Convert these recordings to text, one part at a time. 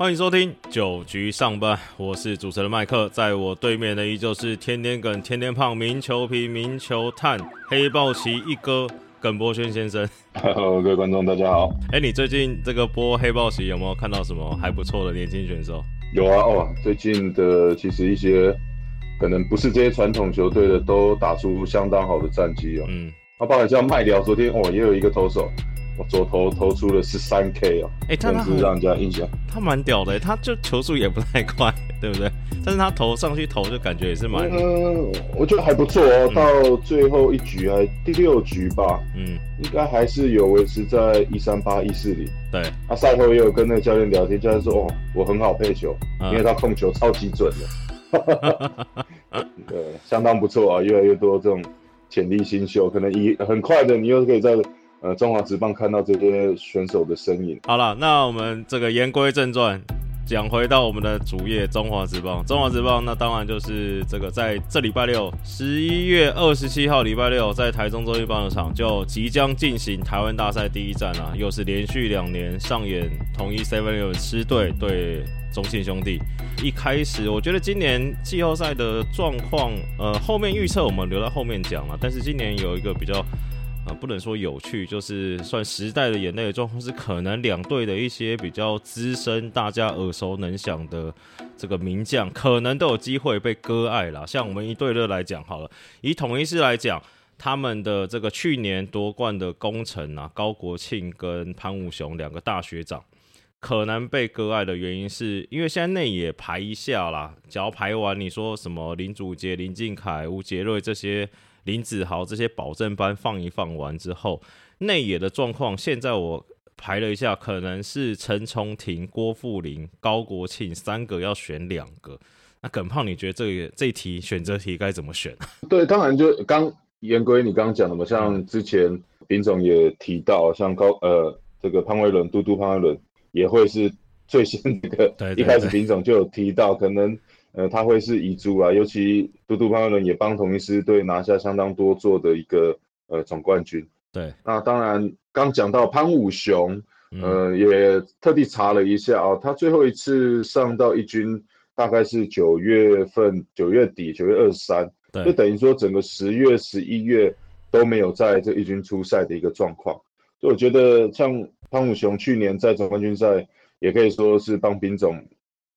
欢迎收听九局上班，我是主持人麦克，在我对面的依旧是天天梗、天天胖、名球皮、名球探、黑豹旗一哥耿博轩先生。Hello，各位观众，大家好。哎，你最近这个播黑豹旗有没有看到什么还不错的年轻选手？有啊，哦，最近的其实一些可能不是这些传统球队的，都打出相当好的战绩哦。嗯，那包括像麦聊，昨天哦也有一个投手。左投投出了十三 K 哦，哎，他是让人家印象，他蛮屌的，他就球速也不太快，对不对？但是他投上去投就感觉也是蛮，嗯，我觉得还不错哦。到最后一局还第六局吧，嗯，应该还是有维持在一三八一四零。对，他赛后也有跟那个教练聊天，教练说哦，我很好配球，因为他控球超级准的，对，相当不错啊。越来越多这种潜力新秀，可能一很快的，你又可以在。呃，中华职棒看到这些选手的身影。好了，那我们这个言归正传，讲回到我们的主页中华职棒。中华职棒那当然就是这个在这礼拜六，十一月二十七号礼拜六，在台中洲际棒球场就即将进行台湾大赛第一战啊，又是连续两年上演统一 Seven 六狮队对中信兄弟。一开始我觉得今年季后赛的状况，呃，后面预测我们留到后面讲了。但是今年有一个比较。不能说有趣，就是算时代的眼泪的状况是，可能两队的一些比较资深、大家耳熟能详的这个名将，可能都有机会被割爱了。像我们一队热来讲好了，以统一师来讲，他们的这个去年夺冠的功臣啊，高国庆跟潘武雄两个大学长，可能被割爱的原因是因为现在内野排一下啦，只要排完，你说什么林祖杰、林敬凯、吴杰瑞这些。林子豪这些保证班放一放完之后，内野的状况，现在我排了一下，可能是陈崇廷、郭富林、高国庆三个要选两个。那耿胖，你觉得这个这题选择题该怎么选？对，当然就刚言归你刚刚讲的嘛，像之前林总也提到，像高呃这个潘威伦、嘟嘟潘威伦也会是最先一个，一开始林总就有提到可能。呃，他会是遗珠啊，尤其嘟嘟潘威伦也帮同一师队拿下相当多座的一个呃总冠军。对，那当然刚讲到潘武雄，呃，也特地查了一下啊，他最后一次上到一军大概是九月份，九月底，九月二十三，就等于说整个十月、十一月都没有在这一军出赛的一个状况。所以我觉得像潘武雄去年在总冠军赛，也可以说是帮兵总。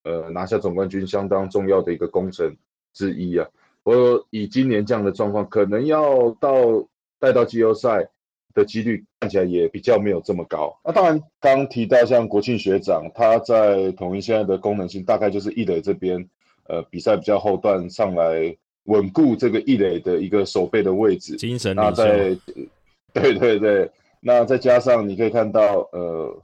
呃，拿下总冠军相当重要的一个工程之一啊。我以今年这样的状况，可能要到带到季后赛的几率看起来也比较没有这么高。那当然，刚提到像国庆学长，他在统一现在的功能性，大概就是一垒这边，呃，比赛比较后段上来稳固这个一垒的一个守备的位置。精神那在，对对对，那再加上你可以看到，呃。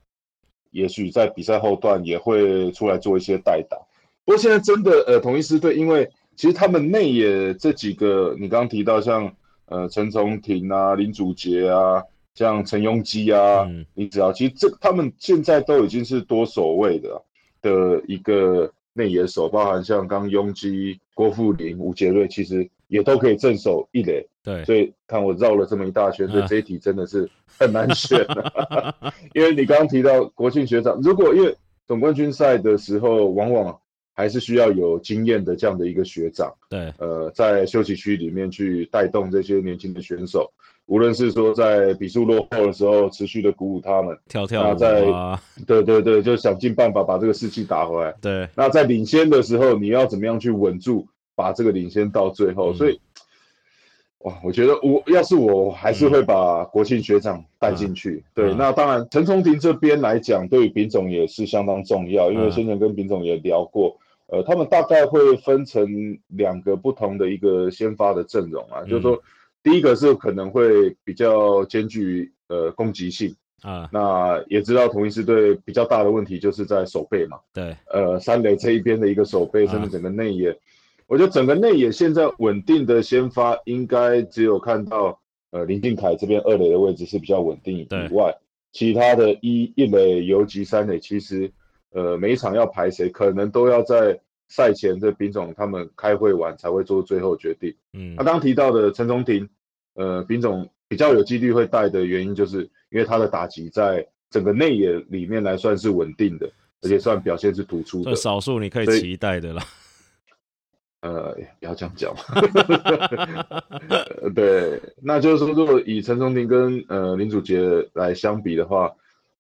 也许在比赛后段也会出来做一些代打，不过现在真的呃，统一师队，因为其实他们内野这几个，你刚刚提到像呃陈崇廷啊、林祖杰啊、像陈庸基啊，你只要其实这他们现在都已经是多守卫的的一个内野手，包含像刚庸基、郭富林、吴杰瑞，其实也都可以镇守一垒。对，所以看我绕了这么一大圈，所以这一题真的是很难选 因为你刚刚提到国庆学长，如果因为总冠军赛的时候，往往还是需要有经验的这样的一个学长，对，呃，在休息区里面去带动这些年轻的选手，无论是说在比数落后的时候，持续的鼓舞他们，跳跳在，对对对，就想尽办法把这个士气打回来。对，那在领先的时候，你要怎么样去稳住，把这个领先到最后，所以。哇，我觉得我要是我还是会把国庆学长带进去。对，那当然陈崇庭这边来讲，对于丙总也是相当重要，因为先前跟丙总也聊过，呃，他们大概会分成两个不同的一个先发的阵容啊，就是说第一个是可能会比较兼具呃攻击性啊，那也知道同一支队比较大的问题就是在守备嘛，对，呃，三垒这一边的一个守备，甚至整个内野。我觉得整个内野现在稳定的先发，应该只有看到呃林敬凯这边二垒的位置是比较稳定以外，其他的一一垒、游击、三垒，其实呃每一场要排谁，可能都要在赛前这兵总他们开会完才会做最后决定。嗯，那刚提到的陈宗廷，呃，兵总比较有几率会带的原因，就是因为他的打击在整个内野里面来算是稳定的。而且算表现是突出的，少数你可以期待的啦。呃，不要这样讲。对，那就是说，如果以陈松廷跟呃林祖杰来相比的话，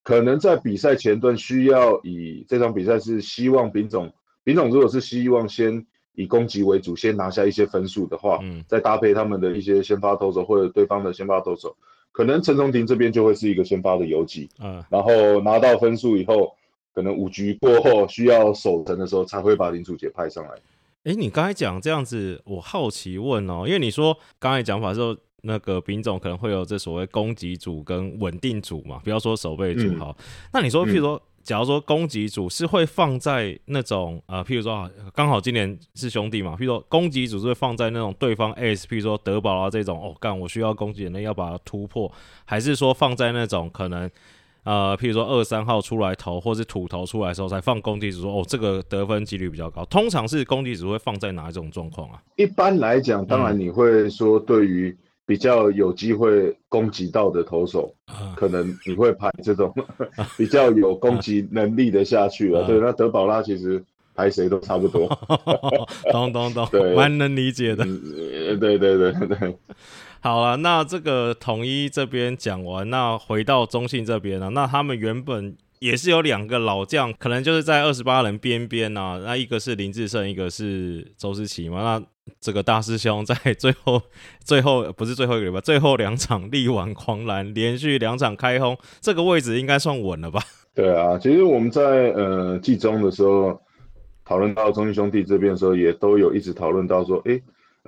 可能在比赛前段需要以这场比赛是希望丙总，丙总如果是希望先以攻击为主，先拿下一些分数的话，嗯，再搭配他们的一些先发投手或者对方的先发投手，可能陈松廷这边就会是一个先发的游击，嗯，然后拿到分数以后，可能五局过后需要守城的时候，才会把林祖杰派上来。哎，你刚才讲这样子，我好奇问哦，因为你说刚才讲法时候，那个品种可能会有这所谓攻击组跟稳定组嘛，不要说守备组好。那你说，譬如说，假如说攻击组是会放在那种呃，譬如说刚好今年是兄弟嘛，譬如说攻击组是会放在那种对方 S，譬如说德保啊这种哦，干我需要攻击人类要把它突破，还是说放在那种可能？呃，譬如说二三号出来投，或是土投出来的时候，才放攻击组说哦，这个得分几率比较高。通常是攻击组会放在哪一种状况啊？一般来讲，当然你会说，对于比较有机会攻击到的投手，可能你会排这种 比较有攻击能力的下去了。对，那德保拉其实排谁都差不多。懂懂懂，蛮能理解的。对对对对。好了，那这个统一这边讲完，那回到中信这边了。那他们原本也是有两个老将，可能就是在二十八人边边啊。那一个是林志胜，一个是周思齐嘛。那这个大师兄在最后 最后不是最后一个礼拜，最后两场力挽狂澜，连续两场开轰，这个位置应该算稳了吧？对啊，其实我们在呃季中的时候讨论到中信兄弟这边的时候，也都有一直讨论到说，哎。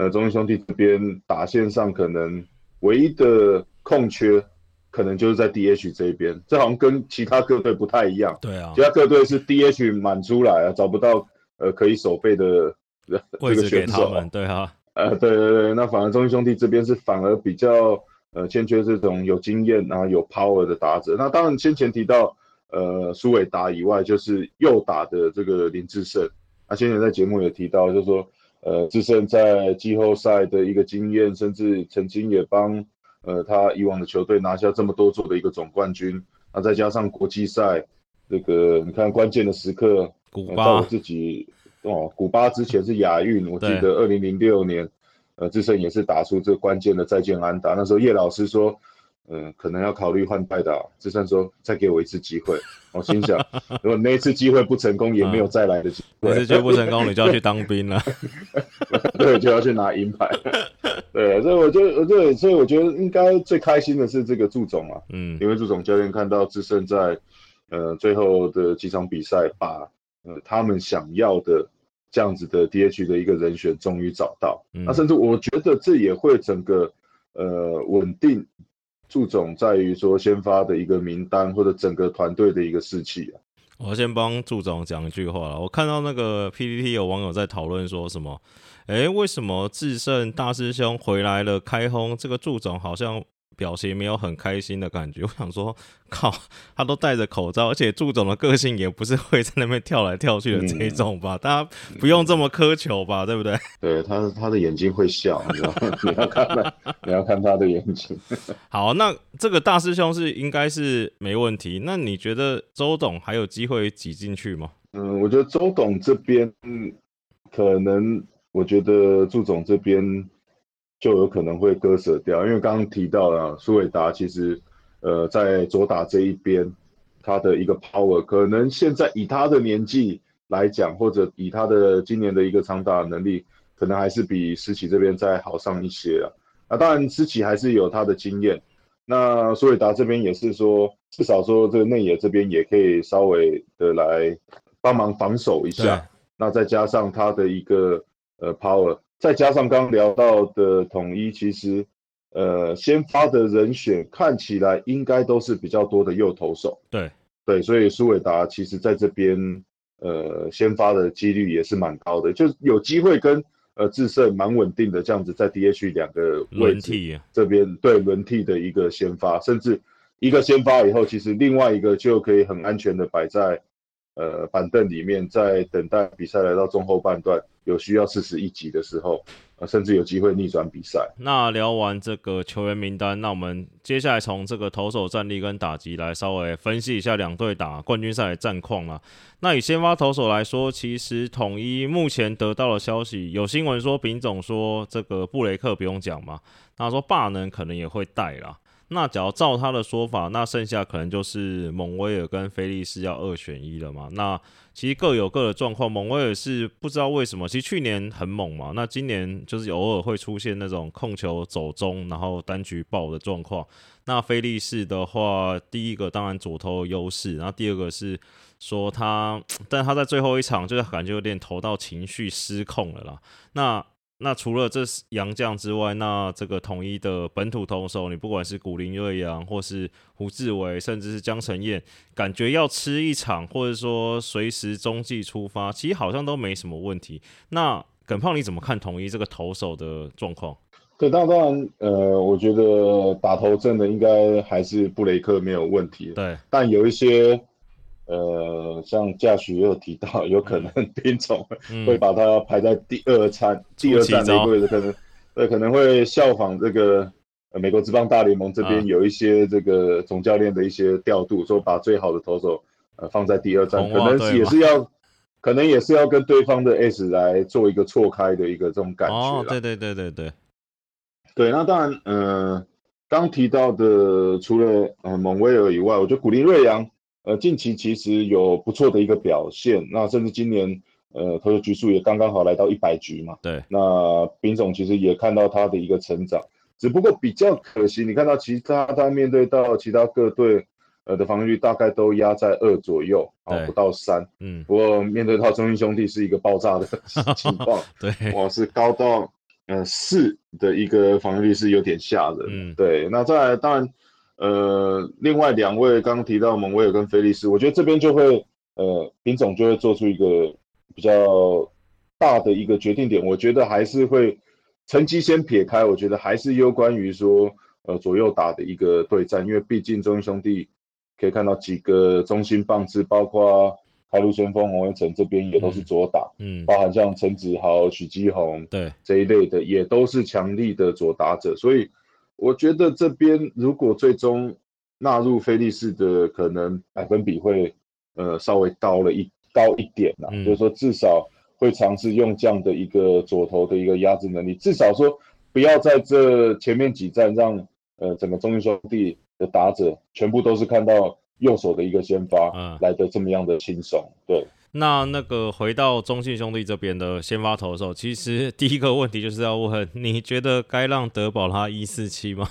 呃，中英兄弟这边打线上可能唯一的空缺，可能就是在 DH 这一边，这好像跟其他各队不太一样。对啊，其他各队是 DH 满出来啊，找不到呃可以守备的这个选手。对啊，呃，对对对，那反而中英兄弟这边是反而比较呃欠缺这种有经验然后有 power 的打者。那当然先前提到呃苏伟达以外，就是右打的这个林志胜。那先前在节目也提到，就是说。呃，智胜在季后赛的一个经验，甚至曾经也帮呃他以往的球队拿下这么多座的一个总冠军。那再加上国际赛，这个你看关键的时刻，古巴我自己哦，古巴之前是亚运，我记得二零零六年，呃，智胜也是打出这关键的再见安打。那时候叶老师说。嗯，可能要考虑换代打。志胜说：“再给我一次机会。”我心想，如果那一次机会不成功，也没有再来的机会。那次机会不成功，你就要去当兵了。对，就要去拿银牌。对，所以我觉得，对，所以我觉得应该最开心的是这个祝总啊。嗯，因为祝总教练看到志胜在呃最后的几场比赛，把呃他们想要的这样子的 DH 的一个人选终于找到。那甚至我觉得这也会整个呃稳定。祝总在于说先发的一个名单或者整个团队的一个士气啊。我先帮祝总讲一句话了。我看到那个 PPT 有网友在讨论说什么，哎，为什么智胜大师兄回来了开轰？这个祝总好像。表情没有很开心的感觉，我想说，靠，他都戴着口罩，而且祝总的个性也不是会在那边跳来跳去的这种吧？大家不用这么苛求吧，对不对？对他，他的眼睛会笑，你知道吗？你要看他，你要看他的眼睛。好，那这个大师兄是应该是没问题。那你觉得周董还有机会挤进去吗？嗯，我觉得周董这边可能，我觉得祝总这边。就有可能会割舍掉，因为刚刚提到了苏伟达，其实，呃，在左打这一边，他的一个 power 可能现在以他的年纪来讲，或者以他的今年的一个长打能力，可能还是比思琪这边再好上一些啊。那当然，思琪还是有他的经验，那苏伟达这边也是说，至少说这个内野这边也可以稍微的来帮忙防守一下。那再加上他的一个呃 power。再加上刚聊到的统一，其实，呃，先发的人选看起来应该都是比较多的右投手。对对，所以苏伟达其实在这边，呃，先发的几率也是蛮高的，就有机会跟呃智胜蛮稳定的这样子在 DH 两个位置这边对轮替的一个先发，甚至一个先发以后，其实另外一个就可以很安全的摆在呃板凳里面，在等待比赛来到中后半段有需要四十一级的时候。甚至有机会逆转比赛。那聊完这个球员名单，那我们接下来从这个投手战力跟打击来稍微分析一下两队打冠军赛的战况啦。那以先发投手来说，其实统一目前得到的消息，有新闻说丙总说这个布雷克不用讲嘛，他说霸能可能也会带啦。那只要照他的说法，那剩下可能就是蒙威尔跟菲利斯要二选一了嘛。那其实各有各的状况，蒙威尔是不知道为什么，其实去年很猛嘛，那今年就是偶尔会出现那种控球走中，然后单局爆的状况。那菲利斯的话，第一个当然左投优势，然后第二个是说他，但他在最后一场就是感觉有点投到情绪失控了啦。那那除了这洋将之外，那这个统一的本土投手，你不管是古林瑞阳，或是胡志伟，甚至是江承彦，感觉要吃一场，或者说随时中继出发，其实好像都没什么问题。那耿胖你怎么看统一这个投手的状况？对，当当然，呃，我觉得打头阵的应该还是布雷克没有问题。对，但有一些。呃，像驾许也有提到，有可能兵总会把它排在第二餐、第二站的位置，可能呃可能会效仿这个呃美国职棒大联盟这边有一些这个总教练的一些调度，说把最好的投手呃放在第二站，可能也是要，可能也是要跟对方的 S 来做一个错开的一个这种感觉。哦，对对对对对，对，那当然，呃，刚提到的除了呃蒙威尔以外，我觉得古林瑞阳。呃，近期其实有不错的一个表现，那甚至今年，呃，投球局数也刚刚好来到一百局嘛。对，那丙总其实也看到他的一个成长，只不过比较可惜，你看到其他他面对到其他各队，呃的防御率大概都压在二左右，啊，不到三。嗯。不过面对到中信兄弟是一个爆炸的 情况，对，哇，是高到呃四的一个防御率是有点吓人。嗯，对，那再来当然。呃，另外两位刚刚提到蒙威尔跟菲利斯，我觉得这边就会，呃，林总就会做出一个比较大的一个决定点。我觉得还是会成绩先撇开，我觉得还是攸关于说，呃，左右打的一个对战，因为毕竟中英兄弟可以看到几个中心棒次，包括开路先锋洪文成这边也都是左打，嗯，包含像陈子豪、许基宏对这一类的，也都是强力的左打者，所以。我觉得这边如果最终纳入菲利士的可能百分比会呃稍微高了一高一点啦，就是说至少会尝试用这样的一个左投的一个压制能力，至少说不要在这前面几站让呃整个中英兄弟的打者全部都是看到右手的一个先发来的这么样的轻松，对。那那个回到中信兄弟这边的先发投手，其实第一个问题就是要问，你觉得该让德保拉一四七吗？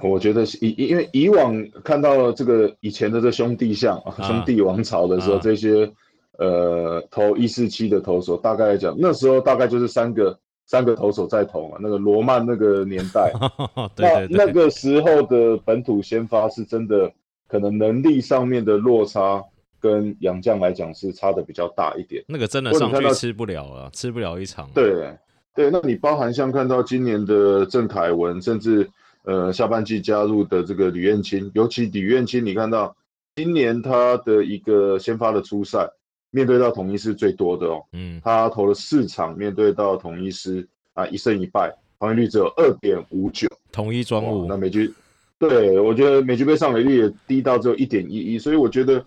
我觉得以因为以往看到这个以前的这兄弟像兄弟王朝的时候，这些呃投一四七的投手，大概来讲那时候大概就是三个三个投手在投嘛，那个罗曼那个年代，那那个时候的本土先发是真的可能能力上面的落差。跟杨绛来讲是差的比较大一点，那个真的上去吃不了啊，吃不了一场。对对，那你包含像看到今年的郑凯文，甚至呃下半季加入的这个吕彦青，尤其吕彦青，你看到今年他的一个先发的初赛，面对到统一是最多的哦，嗯，他投了四场，面对到统一师啊一胜一败，防御率只有二点五九，统一庄务，那美局，对我觉得美局被上垒率也低到只有一点一一，所以我觉得。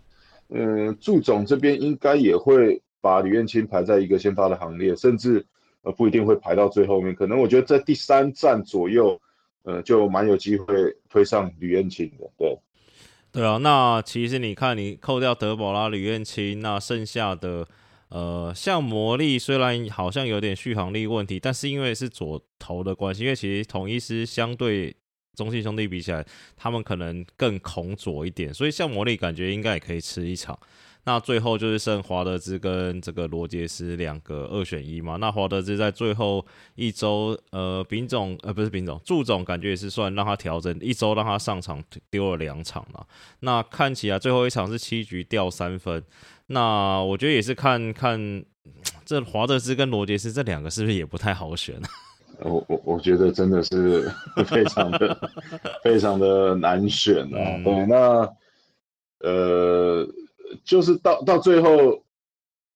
嗯，祝总这边应该也会把吕彦青排在一个先发的行列，甚至呃不一定会排到最后面，可能我觉得在第三站左右，呃就蛮有机会推上吕彦青的。对，对啊，那其实你看，你扣掉德保拉、吕彦青，那剩下的呃像魔力，虽然好像有点续航力问题，但是因为是左投的关系，因为其实统一师相对。中信兄弟比起来，他们可能更恐左一点，所以像魔力感觉应该也可以吃一场。那最后就是剩华德兹跟这个罗杰斯两个二选一嘛。那华德兹在最后一周，呃，丙总呃不是丙总，祝总感觉也是算让他调整一周，让他上场丢了两场了。那看起来最后一场是七局掉三分。那我觉得也是看看这华德兹跟罗杰斯这两个是不是也不太好选。我我我觉得真的是 非常的非常的难选啊。对，那呃就是到到最后，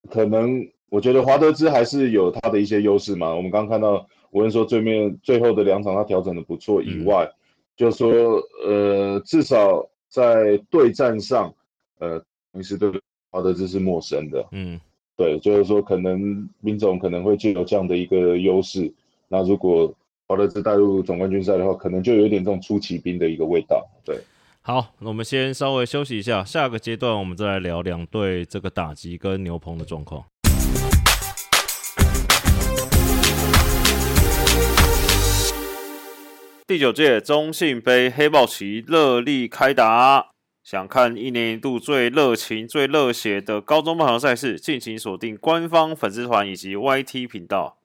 可能我觉得华德兹还是有他的一些优势嘛。我们刚看到无论说对面最后的两场他调整的不错以外，就说呃至少在对战上，呃平时对华德兹是陌生的，嗯，对，就是说可能林总可能会具有这样的一个优势。那如果华德兹带入总冠军赛的话，可能就有点这种出奇兵的一个味道，对。好，那我们先稍微休息一下，下个阶段我们再来聊两队这个打击跟牛棚的状况。第九届中信杯黑豹旗热力开打，想看一年一度最热情、最热血的高中棒球赛事，敬请锁定官方粉丝团以及 YT 频道。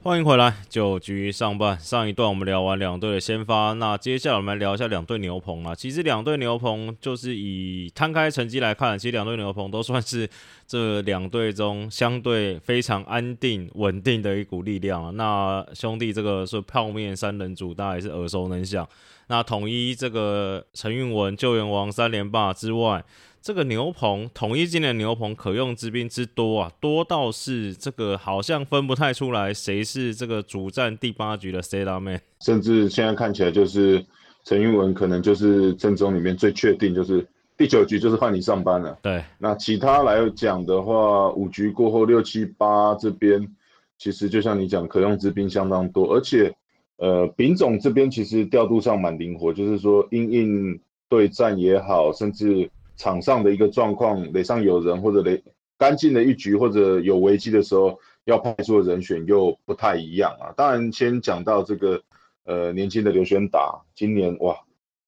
欢迎回来，九局上半上一段我们聊完两队的先发，那接下来我们来聊一下两队牛棚啊。其实两队牛棚就是以摊开成绩来看，其实两队牛棚都算是这两队中相对非常安定稳定的一股力量。那兄弟这个是泡面三人组，大家也是耳熟能详。那统一这个陈运文救援王三连霸之外。这个牛棚统一今年牛棚可用之兵之多啊，多到是这个好像分不太出来谁是这个主战第八局的 C 大 man，甚至现在看起来就是陈玉文可能就是正中里面最确定就是第九局就是换你上班了。对，那其他来讲的话，五局过后六七八这边其实就像你讲可用之兵相当多，而且呃丙总这边其实调度上蛮灵活，就是说因应对战也好，甚至。场上的一个状况，垒上有人或者垒干净的一局或者有危机的时候，要派出的人选又不太一样啊。当然，先讲到这个呃年轻的刘轩达，今年哇，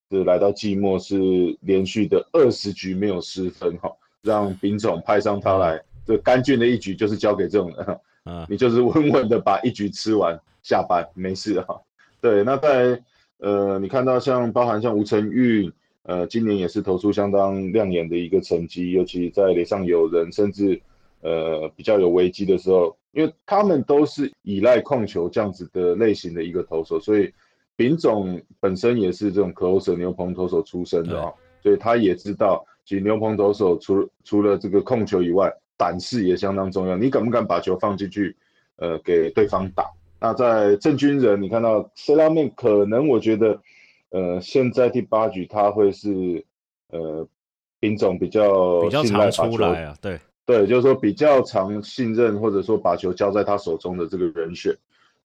是来到季末是连续的二十局没有失分哈，让丙总派上他来，这干净的一局就是交给这种人，嗯，你就是稳稳的把一局吃完下班没事哈。对，那在呃你看到像包含像吴成玉。呃，今年也是投出相当亮眼的一个成绩，尤其在垒上有人，甚至呃比较有危机的时候，因为他们都是依赖控球这样子的类型的一个投手，所以丙总本身也是这种可手牛棚投手出身的啊，所以他也知道，其实牛棚投手除除了这个控球以外，胆识也相当重要，你敢不敢把球放进去，呃，给对方打？那在郑军人，你看到 C 拉面，可能我觉得。呃，现在第八局他会是呃，兵种比较比较常出来啊，对对，就是说比较常信任或者说把球交在他手中的这个人选，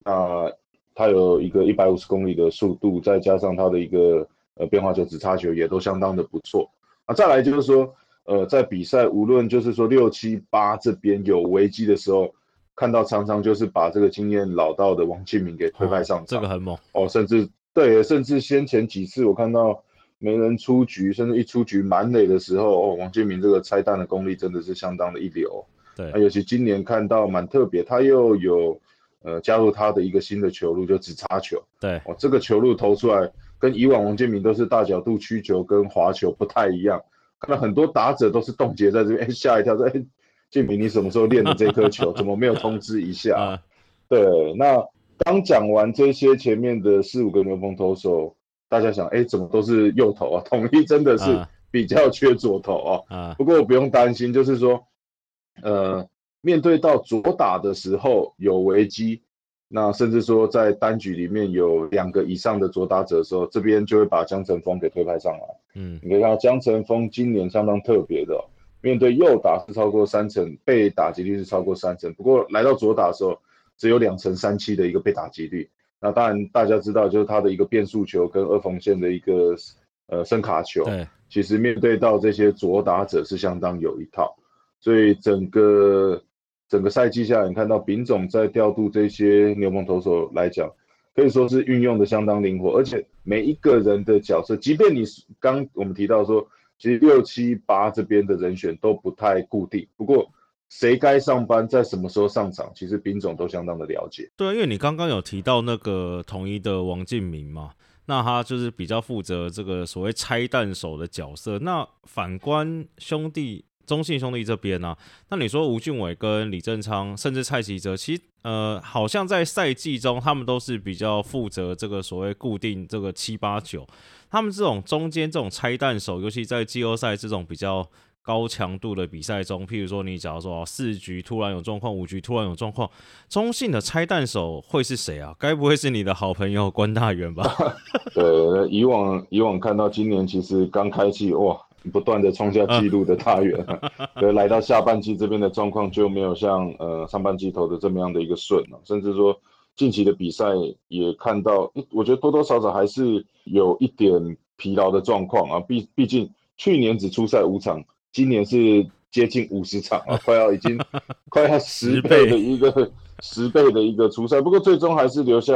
那他有一个一百五十公里的速度，再加上他的一个呃变化球、直插球也都相当的不错。啊，再来就是说，呃，在比赛无论就是说六七八这边有危机的时候，看到常常就是把这个经验老道的王庆明给推派上场，这个很猛哦，甚至。对，甚至先前几次我看到没人出局，甚至一出局满垒的时候，哦，王建民这个拆弹的功力真的是相当的一流。对，那尤其今年看到蛮特别，他又有呃加入他的一个新的球路，就直插球。对，哦，这个球路投出来跟以往王建民都是大角度曲球跟滑球不太一样，看到很多打者都是冻结在这边，吓一跳，说：“哎，建民你什么时候练的这颗球？怎么没有通知一下？”对，那。刚讲完这些前面的四五个牛棚投手，大家想，哎，怎么都是右投啊？统一真的是比较缺左投啊。啊，不过不用担心，就是说，呃，面对到左打的时候有危机，那甚至说在单局里面有两个以上的左打者的时候，这边就会把江晨峰给推派上来。嗯，你可以看到江晨峰今年相当特别的，面对右打是超过三成，被打击率是超过三成，不过来到左打的时候。只有两成三七的一个被打击率，那当然大家知道，就是他的一个变速球跟二缝线的一个呃声卡球，对，其实面对到这些左打者是相当有一套，所以整个整个赛季下来，你看到丙总在调度这些牛棚投手来讲，可以说是运用的相当灵活，而且每一个人的角色，即便你刚我们提到说，其实六七八这边的人选都不太固定，不过。谁该上班，在什么时候上场，其实兵总都相当的了解。对，因为你刚刚有提到那个统一的王敬明嘛，那他就是比较负责这个所谓拆弹手的角色。那反观兄弟中信兄弟这边呢，那你说吴俊伟跟李正昌，甚至蔡奇哲，其实呃，好像在赛季中他们都是比较负责这个所谓固定这个七八九。他们这种中间这种拆弹手，尤其在季后赛这种比较高强度的比赛中，譬如说你假如说四局突然有状况，五局突然有状况，中信的拆弹手会是谁啊？该不会是你的好朋友关大元吧？对，以往以往看到今年其实刚开季哇。不断的创下纪录的大元，对，来到下半季这边的状况就没有像呃上半季投的这么样的一个顺了，甚至说近期的比赛也看到，我觉得多多少少还是有一点疲劳的状况啊。毕毕竟去年只出赛五场，今年是接近五十场啊，快要已经 快要十倍的一个十倍的一个出赛。不过最终还是留下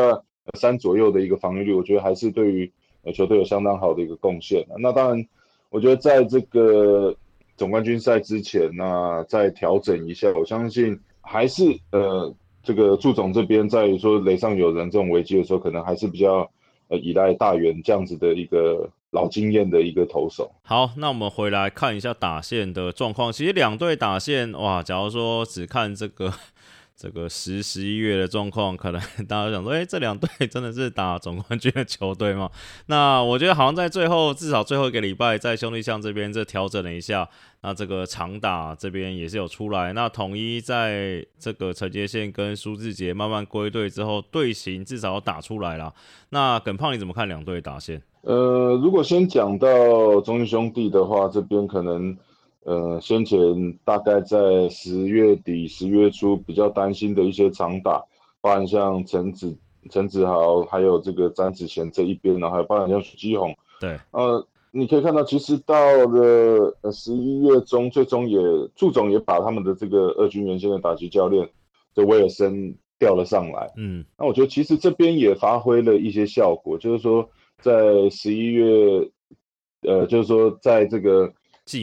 三左右的一个防御率，我觉得还是对于球队有相当好的一个贡献。那当然。我觉得在这个总冠军赛之前，那再调整一下，我相信还是呃，这个祝总这边在说雷上有人这种危机的时候，可能还是比较呃依赖大元这样子的一个老经验的一个投手。好，那我们回来看一下打线的状况。其实两队打线，哇，假如说只看这个。这个十十一月的状况，可能 大家都想说，哎，这两队真的是打总冠军的球队吗？那我觉得好像在最后，至少最后一个礼拜，在兄弟象这边这调整了一下，那这个长打这边也是有出来。那统一在这个陈杰宪跟苏志杰慢慢归队之后，队形至少打出来了。那耿胖你怎么看两队打线？呃，如果先讲到中信兄弟的话，这边可能。呃，先前大概在十月底、十月初比较担心的一些长打，包含像陈子、陈子豪，还有这个詹子贤这一边，然后还有包含像许基宏。对，呃，你可以看到，其实到了呃十一月中，最终也祝总也把他们的这个二军原先的打击教练的威尔森调了上来。嗯，那我觉得其实这边也发挥了一些效果，就是说在十一月，呃，就是说在这个。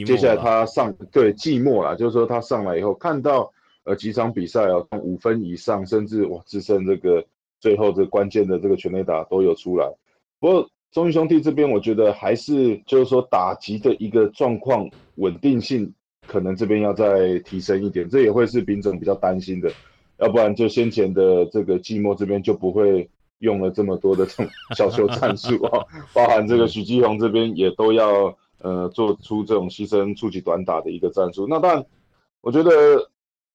接下来他上对寂寞啦，就是说他上来以后看到呃几场比赛哦，五分以上，甚至哇只剩这个最后这关键的这个全垒打都有出来。不过中义兄弟这边我觉得还是就是说打击的一个状况稳定性可能这边要再提升一点，这也会是丙总比较担心的，要不然就先前的这个寂寞这边就不会用了这么多的这种小球战术啊，包含这个许基宏这边也都要。呃，做出这种牺牲触及短打的一个战术。那当然，我觉得，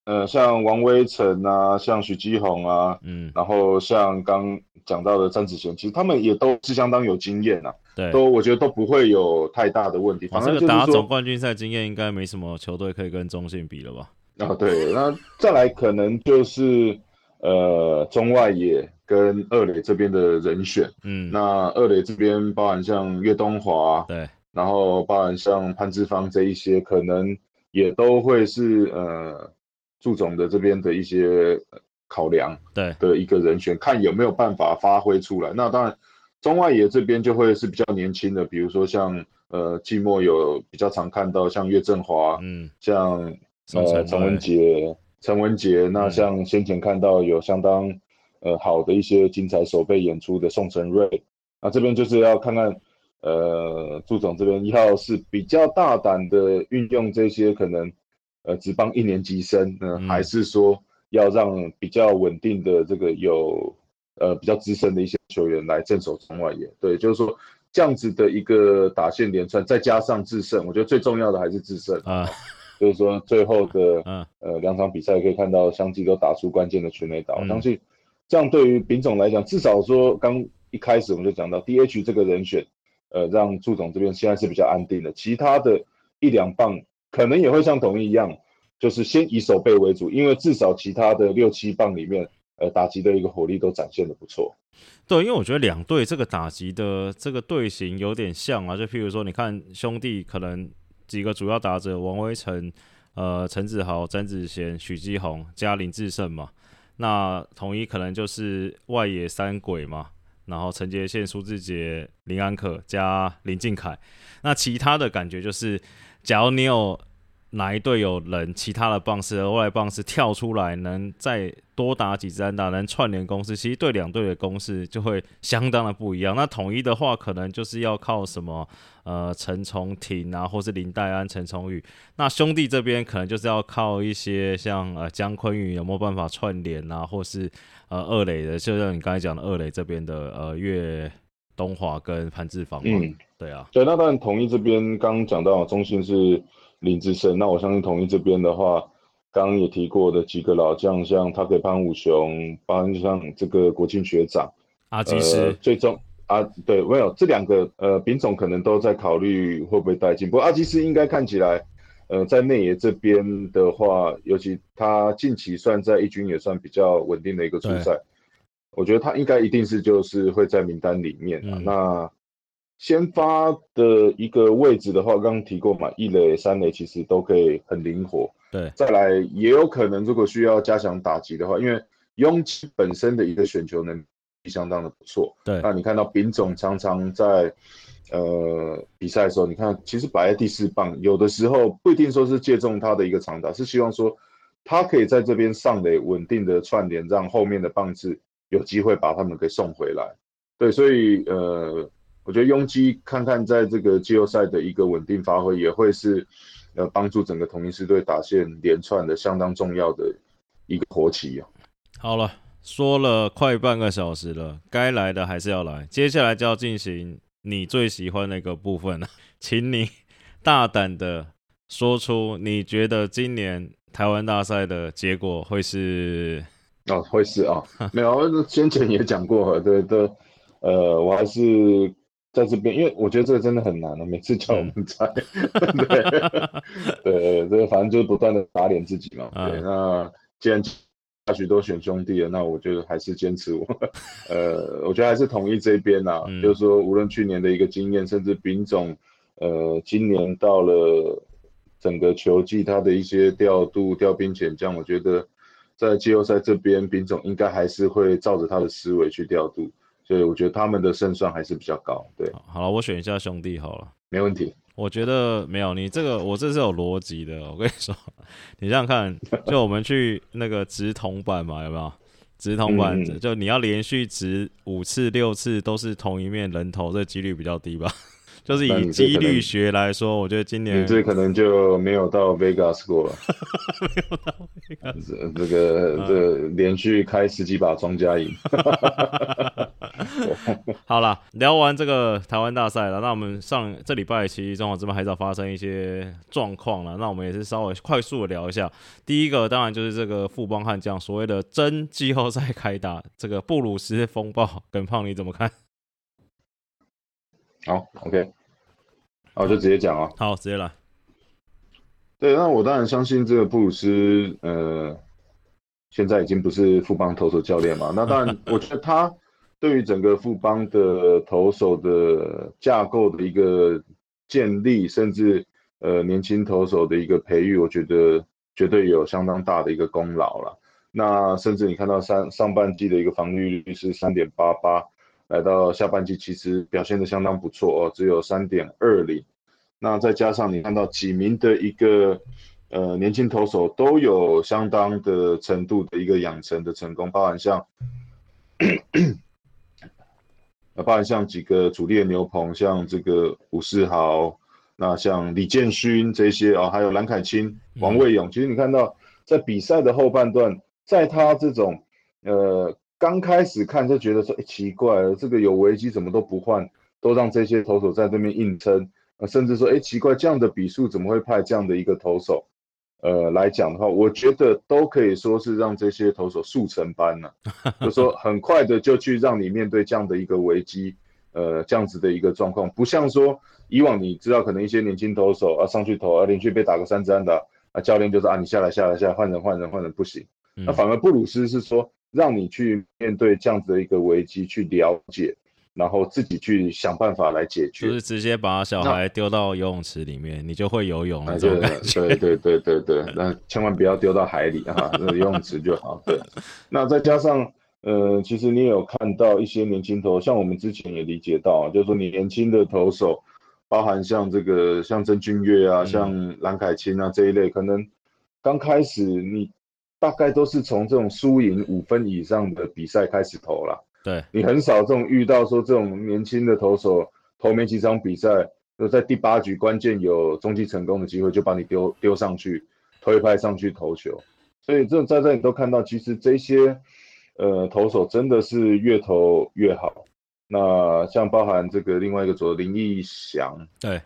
呃，像王威成啊，像许基宏啊，嗯，然后像刚讲到的詹子贤，其实他们也都是相当有经验啊，对，都我觉得都不会有太大的问题。反正打总冠军赛经验，应该没什么球队可以跟中信比了吧？啊，对，那再来可能就是呃，中外野跟二垒这边的人选，嗯，那二垒这边包含像岳东华，对。然后，包含像潘志芳这一些，可能也都会是呃，祝总的这边的一些考量，对的一个人选，看有没有办法发挥出来。那当然，中外野这边就会是比较年轻的，比如说像呃，季末有比较常看到像岳振华，嗯，像呃陈文杰，陈文杰，那像先前看到有相当呃好的一些精彩手背演出的宋承瑞，那这边就是要看看。呃，祝总这边要是比较大胆的运用这些可能，呃，只帮一年级生，嗯，还是说要让比较稳定的这个有呃比较资深的一些球员来镇守中外野？对，就是说这样子的一个打线连串，再加上制胜，我觉得最重要的还是制胜啊。就是说最后的 呃两场比赛可以看到相继都打出关键的全垒打，我相信这样对于丙总来讲，至少说刚一开始我们就讲到 DH 这个人选。呃，让祝总这边现在是比较安定的，其他的一两棒可能也会像统一一样，就是先以守备为主，因为至少其他的六七棒里面，呃，打击的一个火力都展现的不错。对，因为我觉得两队这个打击的这个队形有点像啊，就譬如说，你看兄弟可能几个主要打者，王威成、呃，陈子豪、詹子贤、许基宏加林志胜嘛，那统一可能就是外野三鬼嘛。然后陈杰宪、苏志杰、林安可加林敬凯，那其他的感觉就是，假如你有哪一队有人，其他的棒是额外棒是跳出来，能再多打几支安打，能串联攻势，其实对两队的攻势就会相当的不一样。那统一的话，可能就是要靠什么？呃，陈崇廷啊，或是林黛安、陈崇宇，那兄弟这边可能就是要靠一些像呃姜昆宇有没有办法串联啊，或是呃二垒的，就像你刚才讲的二垒这边的呃岳东华跟潘志芳。嗯，对啊，对，那当然统一这边刚刚讲到中心是林志胜，那我相信统一这边的话，刚刚也提过的几个老将，像他给潘武雄，包括像这个国庆学长阿基斯，最终啊，对，没有这两个呃，丙种可能都在考虑会不会带进，不过阿基斯应该看起来。呃，在内野这边的话，尤其他近期算在一军也算比较稳定的一个出赛，我觉得他应该一定是就是会在名单里面啊。那先发的一个位置的话，刚刚提过嘛，一垒、三垒其实都可以很灵活。对，再来也有可能，如果需要加强打击的话，因为拥挤本身的一个选球能力相当的不错。对，那你看到丙总常常在。呃，比赛的时候，你看，其实摆在第四棒，有的时候不一定说是借重他的一个长打，是希望说他可以在这边上垒稳定的串联，让后面的棒次有机会把他们给送回来。对，所以呃，我觉得拥基看看在这个季后赛的一个稳定发挥，也会是呃帮助整个同一师队打线连串的相当重要的一个活棋啊。好了，说了快半个小时了，该来的还是要来，接下来就要进行。你最喜欢的一个部分了？请你大胆的说出你觉得今年台湾大赛的结果会是哦，会是啊，没有，先前也讲过，对对，呃，我还是在这边，因为我觉得这个真的很难了，每次叫我们猜，对对，这个反正就是不断的打脸自己嘛，对，那既然。大许多选兄弟了，那我觉得还是坚持我，呃，我觉得还是统一这边呐，就是说无论去年的一个经验，甚至丙总，呃，今年到了整个球季他的一些调度、调兵遣将，我觉得在季后赛这边，丙总应该还是会照着他的思维去调度，所以我觉得他们的胜算还是比较高。对，好了，我选一下兄弟好了，没问题。我觉得没有你这个，我这是有逻辑的。我跟你说，你想想看，就我们去那个直筒板嘛，有没有？直筒板就你要连续直五次、六次都是同一面人头，这几率比较低吧？就是以几率学来说，我觉得今年你这可能就没有到 Vegas 过了，没有到 Vegas，这个这连续开十几把庄家赢。好了，聊完这个台湾大赛了，那我们上这礼拜其实中华这边还是要发生一些状况了，那我们也是稍微快速的聊一下。第一个当然就是这个富邦悍将所谓的真季后赛开打，这个布鲁斯风暴，跟胖你怎么看？好，OK，好，就直接讲啊。好，直接来。对，那我当然相信这个布鲁斯，呃，现在已经不是富邦投手教练嘛。那当然，我觉得他。对于整个富邦的投手的架构的一个建立，甚至呃年轻投手的一个培育，我觉得绝对有相当大的一个功劳了。那甚至你看到上上半季的一个防御率是三点八八，来到下半季其实表现的相当不错哦，只有三点二零。那再加上你看到几名的一个呃年轻投手都有相当的程度的一个养成的成功，包含像。那包含像几个主力的牛棚，像这个吴世豪，那像李建勋这些啊，还有蓝凯钦、王卫勇。其实你看到在比赛的后半段，在他这种呃刚开始看就觉得说，哎奇怪了，这个有危机怎么都不换，都让这些投手在这边硬撑，甚至说，哎奇怪，这样的比数怎么会派这样的一个投手？呃，来讲的话，我觉得都可以说是让这些投手速成班了，就说很快的就去让你面对这样的一个危机，呃，这样子的一个状况，不像说以往你知道可能一些年轻投手啊上去投啊连续被打个三安打啊，教练就说啊你下来下来下来换人换人换人不行，那反而布鲁斯是说让你去面对这样子的一个危机去了解。然后自己去想办法来解决，就是直接把小孩丢到游泳池里面，你就会游泳了。对对对对对对，那千万不要丢到海里哈，那游泳池就好。对，那再加上呃，其实你也有看到一些年轻投，像我们之前也理解到，就是说你年轻的投手，包含像这个像曾俊岳啊，像蓝凯钦啊这一类，可能刚开始你大概都是从这种输赢五分以上的比赛开始投了。对你很少这种遇到说这种年轻的投手投没几场比赛，就在第八局关键有中期成功的机会，就把你丢丢上去推拍上去投球。所以这种在这里都看到，其实这些呃投手真的是越投越好。那像包含这个另外一个左林义祥，对，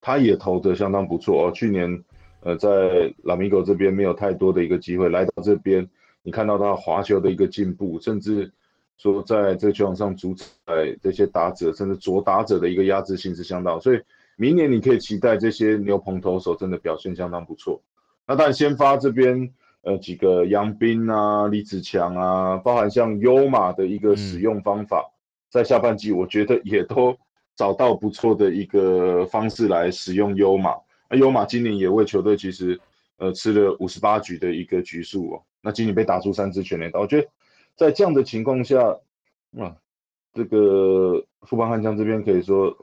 他也投的相当不错哦。去年呃在拉米狗这边没有太多的一个机会，来到这边，你看到他滑球的一个进步，甚至说在这个球场上主宰这些打者，甚至左打者的一个压制性是相当，所以明年你可以期待这些牛棚投手真的表现相当不错。那当然先发这边。呃，几个杨斌啊，李子强啊，包含像优马的一个使用方法，在下半季我觉得也都找到不错的一个方式来使用优马。那优马今年也为球队其实呃吃了五十八局的一个局数哦。那今年被打出三支全垒打，我觉得在这样的情况下，啊，这个富邦悍将这边可以说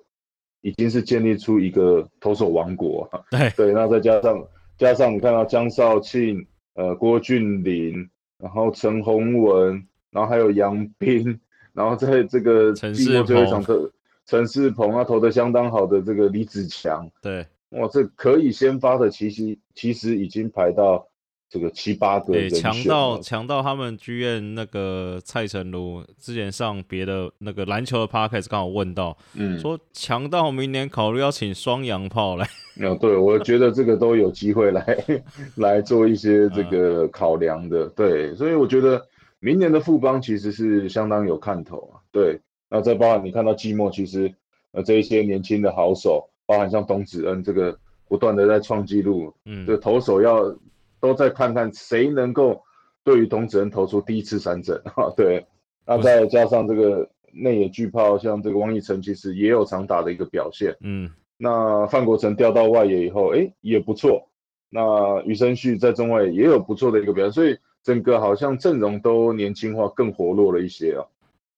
已经是建立出一个投手王国。对对，那再加上加上你看到江少庆。呃，郭俊麟，然后陈宏文，然后还有杨斌，然后在这个季末最后一场特陈世鹏啊投的相当好的这个李子强，对，哇，这可以先发的，其实其实已经排到。这个七八个人强到强到他们剧院那个蔡成儒之前上别的那个篮球的 podcast 刚好问到，嗯，说强到明年考虑要请双洋炮来。啊，对，我觉得这个都有机会来 来做一些这个考量的，对，所以我觉得明年的富邦其实是相当有看头啊。对，那再包含你看到季末，其实呃这一些年轻的好手，包含像董子恩这个不断的在创纪录，嗯，这投手要。都在看看谁能够对于董子恩投出第一次三振 哈，对，那再加上这个内野巨炮，像这个王以诚其实也有长打的一个表现，嗯，那范国成调到外野以后，哎也不错，那余生旭在中外也有不错的一个表现，所以整个好像阵容都年轻化，更活络了一些啊。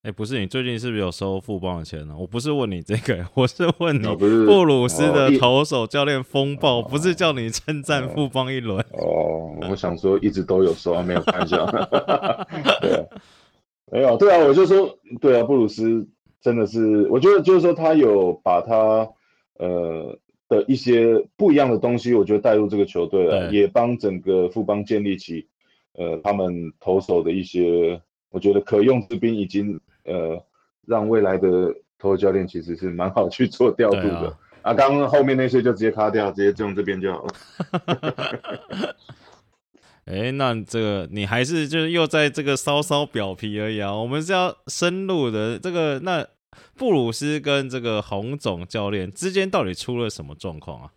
哎，不是你最近是不是有收富邦的钱呢？我不是问你这个，我是问你布鲁斯的投手教练风暴，不是叫你称赞富邦一轮。哦，我想说一直都有收，没有开销。对，没有，对啊，我就说，对啊，布鲁斯真的是，我觉得就是说他有把他呃的一些不一样的东西，我觉得带入这个球队了，也帮整个富邦建立起呃他们投手的一些，我觉得可用之兵已经。呃，让未来的投教练其实是蛮好去做调度的啊。刚刚后面那些就直接卡掉，直接用这边就好了。哎，那这个你还是就是又在这个稍稍表皮而已啊。我们是要深入的这个，那布鲁斯跟这个洪总教练之间到底出了什么状况啊？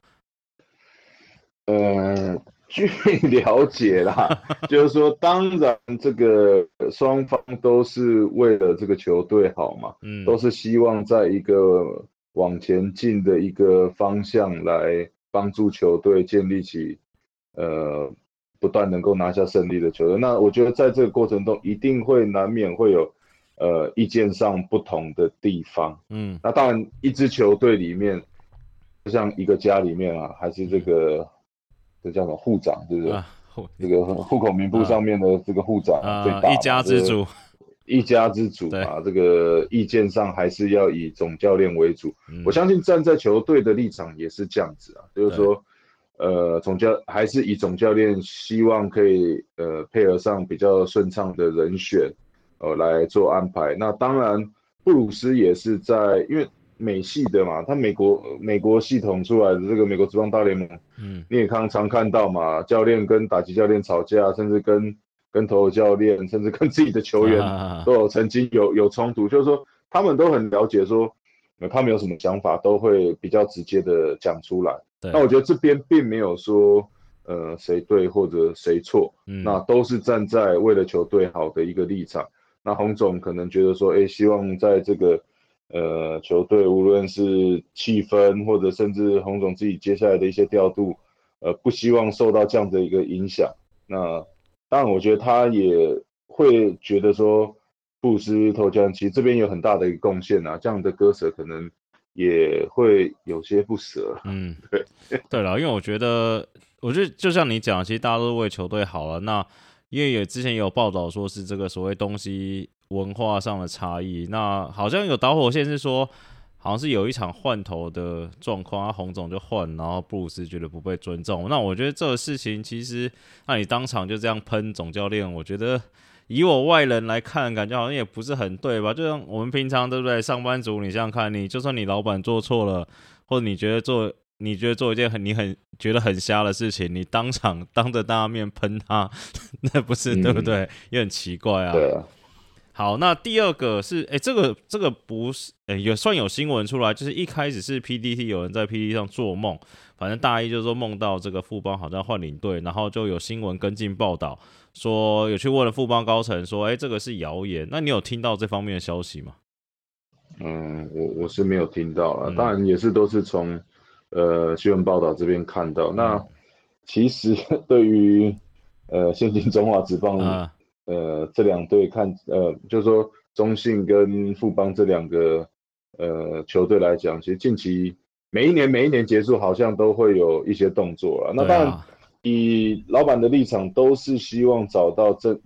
呃。据 了解啦，就是说，当然这个双方都是为了这个球队好嘛，嗯，都是希望在一个往前进的一个方向来帮助球队建立起，呃，不断能够拿下胜利的球队。那我觉得在这个过程中，一定会难免会有呃意见上不同的地方，嗯，那当然一支球队里面，就像一个家里面啊，还是这个。这叫什么户长，是不是？这个户口名簿上面的这个户长最大，一家之主，一家之主啊。这个意见上还是要以总教练为主。我相信站在球队的立场也是这样子啊，就是说，呃，总教还是以总教练希望可以呃配合上比较顺畅的人选，呃来做安排。那当然，布鲁斯也是在因为。美系的嘛，他美国美国系统出来的这个美国职棒大联盟，嗯，你也常常看到嘛，教练跟打击教练吵架，甚至跟跟投教练，甚至跟自己的球员都有曾经有有冲突，就是说他们都很了解，说他们有什么想法都会比较直接的讲出来。那我觉得这边并没有说呃谁对或者谁错，那都是站在为了球队好的一个立场。那洪总可能觉得说，哎，希望在这个。呃，球队无论是气氛，或者甚至洪总自己接下来的一些调度，呃，不希望受到这样的一个影响。那当然，我觉得他也会觉得说，布斯投江其实这边有很大的一个贡献啊，这样的割舍可能也会有些不舍。嗯，对，对了，因为我觉得，我觉得就像你讲，其实大家都为球队好了。那因为也之前也有报道说是这个所谓东西。文化上的差异，那好像有导火线是说，好像是有一场换头的状况，啊，洪总就换，然后布鲁斯觉得不被尊重。那我觉得这个事情其实，那你当场就这样喷总教练，我觉得以我外人来看，感觉好像也不是很对吧？就像我们平常对不对？上班族，你想想看，你就算你老板做错了，或者你觉得做你觉得做一件很你很觉得很瞎的事情，你当场当着大家面喷他，那不是对不对？也很奇怪啊。对啊。好，那第二个是，哎，这个这个不是，哎，也算有新闻出来，就是一开始是 PDT 有人在 PDT 上做梦，反正大意就是说梦到这个富邦好像换领队，然后就有新闻跟进报道，说有去问了富邦高层，说，哎，这个是谣言，那你有听到这方面的消息吗？嗯，我我是没有听到啊，当然也是都是从呃新闻报道这边看到。那其实 对于呃现今中华职棒。呃，这两队看，呃，就是说中信跟富邦这两个呃球队来讲，其实近期每一年每一年结束，好像都会有一些动作了。那当然，以老板的立场，都是希望找到正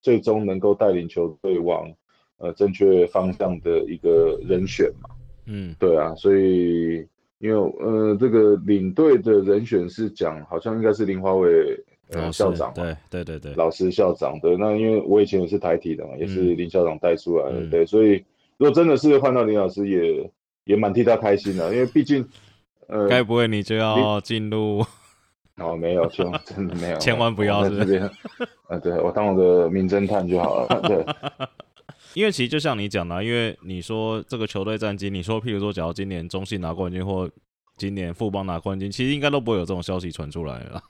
最终能够带领球队往呃正确方向的一个人选嘛。嗯，对啊，所以因为呃这个领队的人选是讲，好像应该是林华伟。呃，校长对对对对，老师校长对，那因为我以前也是台体的嘛，也是林校长带出来的，对，所以如果真的是换到林老师，也也蛮替他开心的，因为毕竟，呃，该不会你就要进入？哦，没有，千万真的没有，千万不要这边，啊，对我当我的名侦探就好了，对，因为其实就像你讲的，因为你说这个球队战绩，你说譬如说，假如今年中信拿冠军或今年富邦拿冠军，其实应该都不会有这种消息传出来了。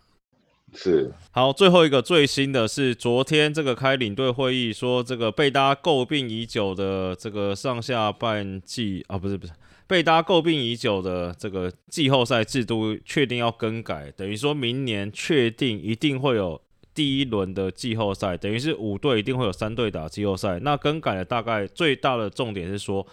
是好，最后一个最新的是昨天这个开领队会议，说这个被大家诟病已久的这个上下半季啊，不是不是被大家诟病已久的这个季后赛制度确定要更改，等于说明年确定一定会有第一轮的季后赛，等于是五队一定会有三队打季后赛。那更改的大概最大的重点是说，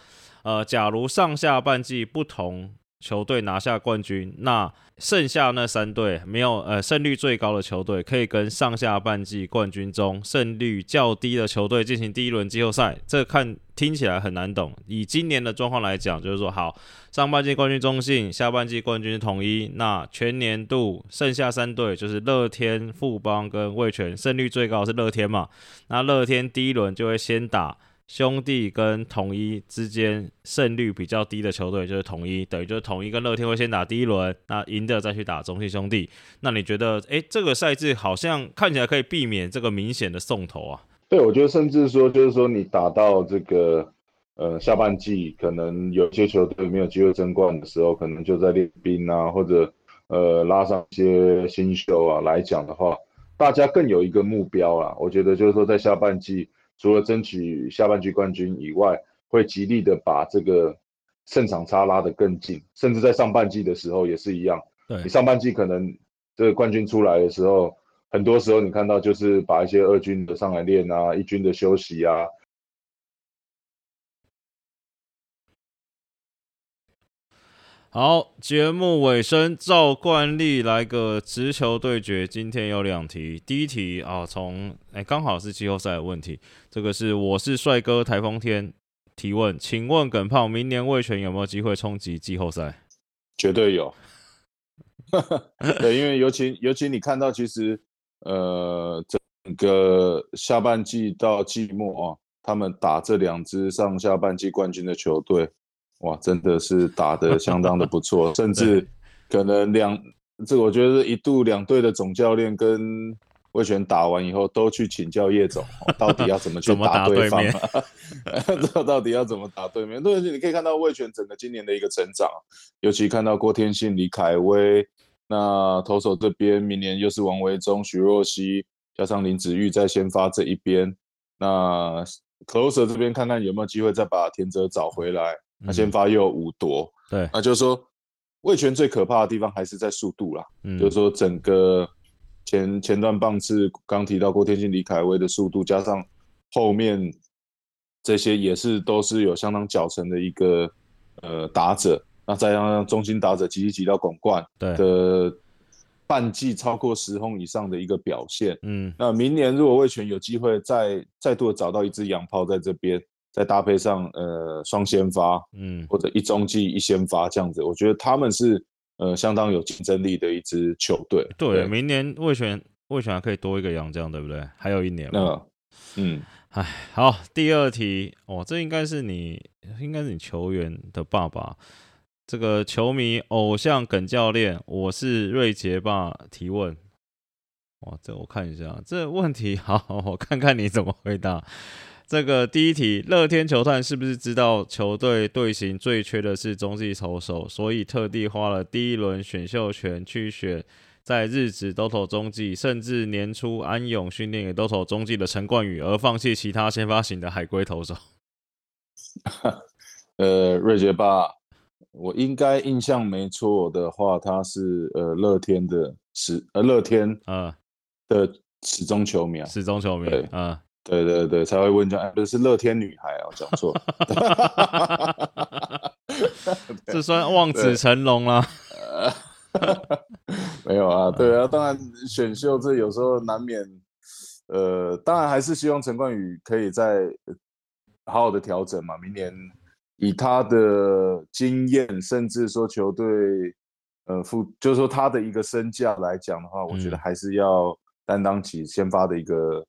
呃，假如上下半季不同。球队拿下冠军，那剩下那三队没有呃胜率最高的球队，可以跟上下半季冠军中胜率较低的球队进行第一轮季后赛。这看听起来很难懂。以今年的状况来讲，就是说好，上半季冠军中信，下半季冠军统一，那全年度剩下三队就是乐天、富邦跟味全，胜率最高是乐天嘛？那乐天第一轮就会先打。兄弟跟统一之间胜率比较低的球队就是统一，等于就是统一跟乐天会先打第一轮，那赢的再去打中信兄弟。那你觉得，哎，这个赛制好像看起来可以避免这个明显的送头啊？对，我觉得甚至说，就是说你打到这个呃下半季，可能有些球队没有机会争冠的时候，可能就在练兵啊，或者呃拉上一些新秀啊来讲的话，大家更有一个目标啊。我觉得就是说在下半季。除了争取下半季冠军以外，会极力的把这个胜场差拉得更近，甚至在上半季的时候也是一样。对你上半季可能这个冠军出来的时候，很多时候你看到就是把一些二军的上来练啊，一军的休息啊。好，节目尾声，照惯例来个直球对决。今天有两题，第一题啊，从哎刚好是季后赛的问题。这个是我是帅哥台风天提问，请问耿胖明年卫权有没有机会冲击季后赛？绝对有。对，因为尤其尤其你看到其实呃整个下半季到季末啊，他们打这两支上下半季冠军的球队。哇，真的是打得相当的不错，甚至可能两这我觉得一度两队的总教练跟魏权打完以后都去请教叶总，到底要怎么去打对方，这到底要怎么打对面？对，你可以看到魏权整个今年的一个成长，尤其看到郭天信、李凯威，那投手这边明年又是王维忠、徐若曦，加上林子玉在先发这一边，那 closer 这边看看有没有机会再把田泽找回来。那先发又有五夺，对，那就是说，魏权最可怕的地方还是在速度啦。嗯，就是说整个前前段棒次刚提到郭天信、李凯威的速度，加上后面这些也是都是有相当脚程的一个呃打者，那再加上中心打者积极挤到广冠的半季超过十轰以上的一个表现，嗯，那明年如果魏权有机会再再度找到一支洋炮在这边。再搭配上呃双先发，嗯，或者一中继一先发这样子，我觉得他们是呃相当有竞争力的一支球队。对，明年魏权魏权还可以多一个洋将，对不对？还有一年。那嗯，哎，好，第二题哦，这应该是你，应该是你球员的爸爸，这个球迷偶像耿教练，我是瑞杰爸提问。哇，这我看一下，这问题 好，我看看你怎么回答。这个第一题，乐天球探是不是知道球队队形最缺的是中继投手，所以特地花了第一轮选秀权去选在日职都投中继，甚至年初安永训练也都投中继的陈冠宇，而放弃其他先发型的海龟投手？呃，瑞杰爸，我应该印象没错的话，他是呃乐天的始呃乐天啊的始终球迷，啊始终球迷，啊。对对对，才会问讲，哎，不是乐天女孩啊，讲错，这算望子成龙了。没有啊，对啊，当然选秀这有时候难免，呃，当然还是希望陈冠宇可以再好好的调整嘛。明年以他的经验，甚至说球队，呃，负就是说他的一个身价来讲的话，我觉得还是要担当起先发的一个。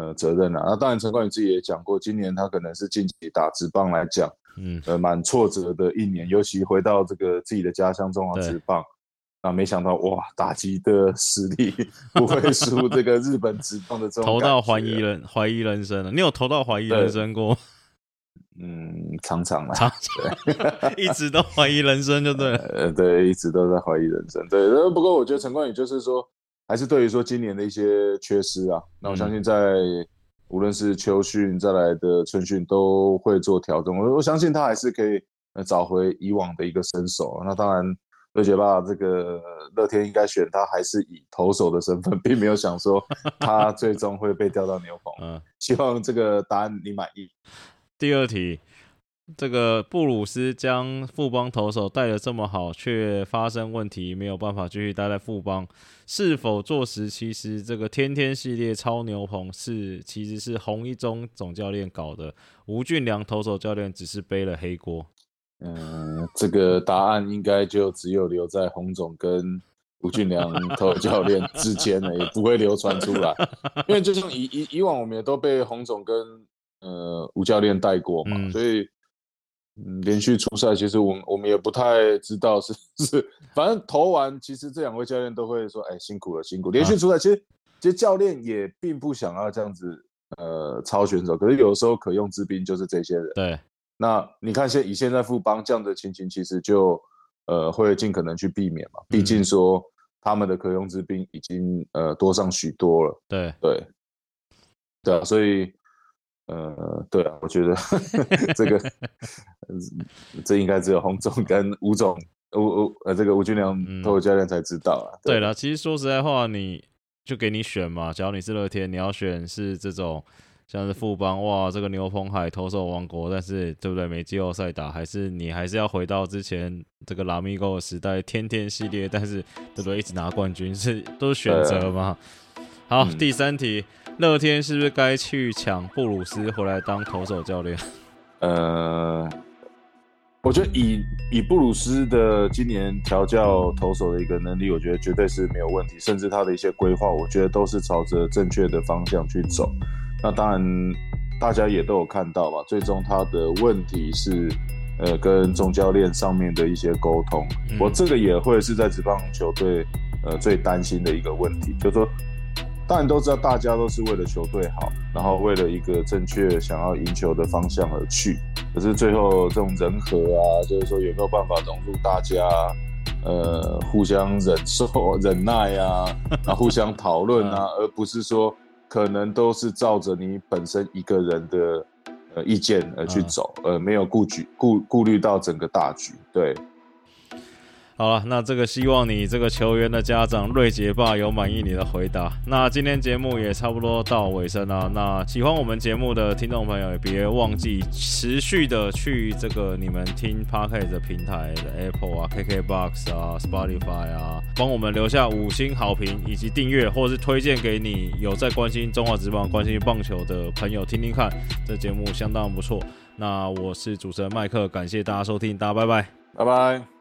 呃，责任啊，那当然，陈冠宇自己也讲过，今年他可能是近期打职棒来讲，嗯，呃，蛮挫折的一年，尤其回到这个自己的家乡中华职棒，啊，没想到哇，打击的实力 不会输这个日本职棒的这种，投到怀疑人怀疑人生了，你有投到怀疑人生过？嗯，常常啊，常常，一直都怀疑人生就对了，呃，对，一直都在怀疑人生，对，不过我觉得陈冠宇就是说。还是对于说今年的一些缺失啊，那我相信在无论是秋训再来的春训都会做调整。我我相信他还是可以找回以往的一个身手。那当然，乐杰爸这个乐天应该选他还是以投手的身份，并没有想说他最终会被调到牛棚。嗯，希望这个答案你满意。第二题。这个布鲁斯将富邦投手带的这么好，却发生问题，没有办法继续待在富邦，是否坐实其实这个天天系列超牛棚是其实是洪一中总教练搞的，吴俊良投手教练只是背了黑锅？嗯，这个答案应该就只有留在洪总跟吴俊良 投教练之间了，也不会流传出来，因为就像以以以往我们也都被洪总跟呃吴教练带过嘛，所以。嗯，连续出赛，其实我我们也不太知道是是，反正投完，其实这两位教练都会说，哎，辛苦了，辛苦。连续出赛，其实其实教练也并不想要这样子，呃，超选手。可是有时候可用之兵就是这些人。对。那你看现以现在富邦这样的情形，其实就呃会尽可能去避免嘛。毕竟说他们的可用之兵已经呃多上许多了。对对对啊，所以。呃，对啊，我觉得 这个，这应该只有洪总跟吴总、吴吴呃这个吴俊良投手教练才知道啊。对了，其实说实在话，你就给你选嘛。假如你是乐天，你要选是这种像是富邦哇，这个牛棚海投手王国，但是对不对？没季后赛打，还是你还是要回到之前这个拉米狗的时代，天天系列，但是对不对？一直拿冠军是都是选择嘛。好，第三题。乐天是不是该去抢布鲁斯回来当投手教练？呃，我觉得以以布鲁斯的今年调教投手的一个能力，我觉得绝对是没有问题，甚至他的一些规划，我觉得都是朝着正确的方向去走。那当然，大家也都有看到吧，最终他的问题是，呃，跟总教练上面的一些沟通，我这个也会是在职棒球队呃最担心的一个问题，就是说。当然都知道，大家都是为了球队好，然后为了一个正确想要赢球的方向而去。可是最后这种人和啊，就是说有没有办法融入大家，呃，互相忍受、忍耐啊，啊，互相讨论啊，而不是说可能都是照着你本身一个人的呃意见而去走，呃，没有顾局顾顾虑到整个大局，对。好了，那这个希望你这个球员的家长瑞杰爸有满意你的回答。那今天节目也差不多到尾声了。那喜欢我们节目的听众朋友也别忘记持续的去这个你们听 Podcast 的平台的 Apple 啊、KKBox 啊、Spotify 啊，帮我们留下五星好评以及订阅，或者是推荐给你有在关心中华职棒、关心棒球的朋友听听看。这节目相当不错。那我是主持人麦克，感谢大家收听，大家拜拜，拜拜。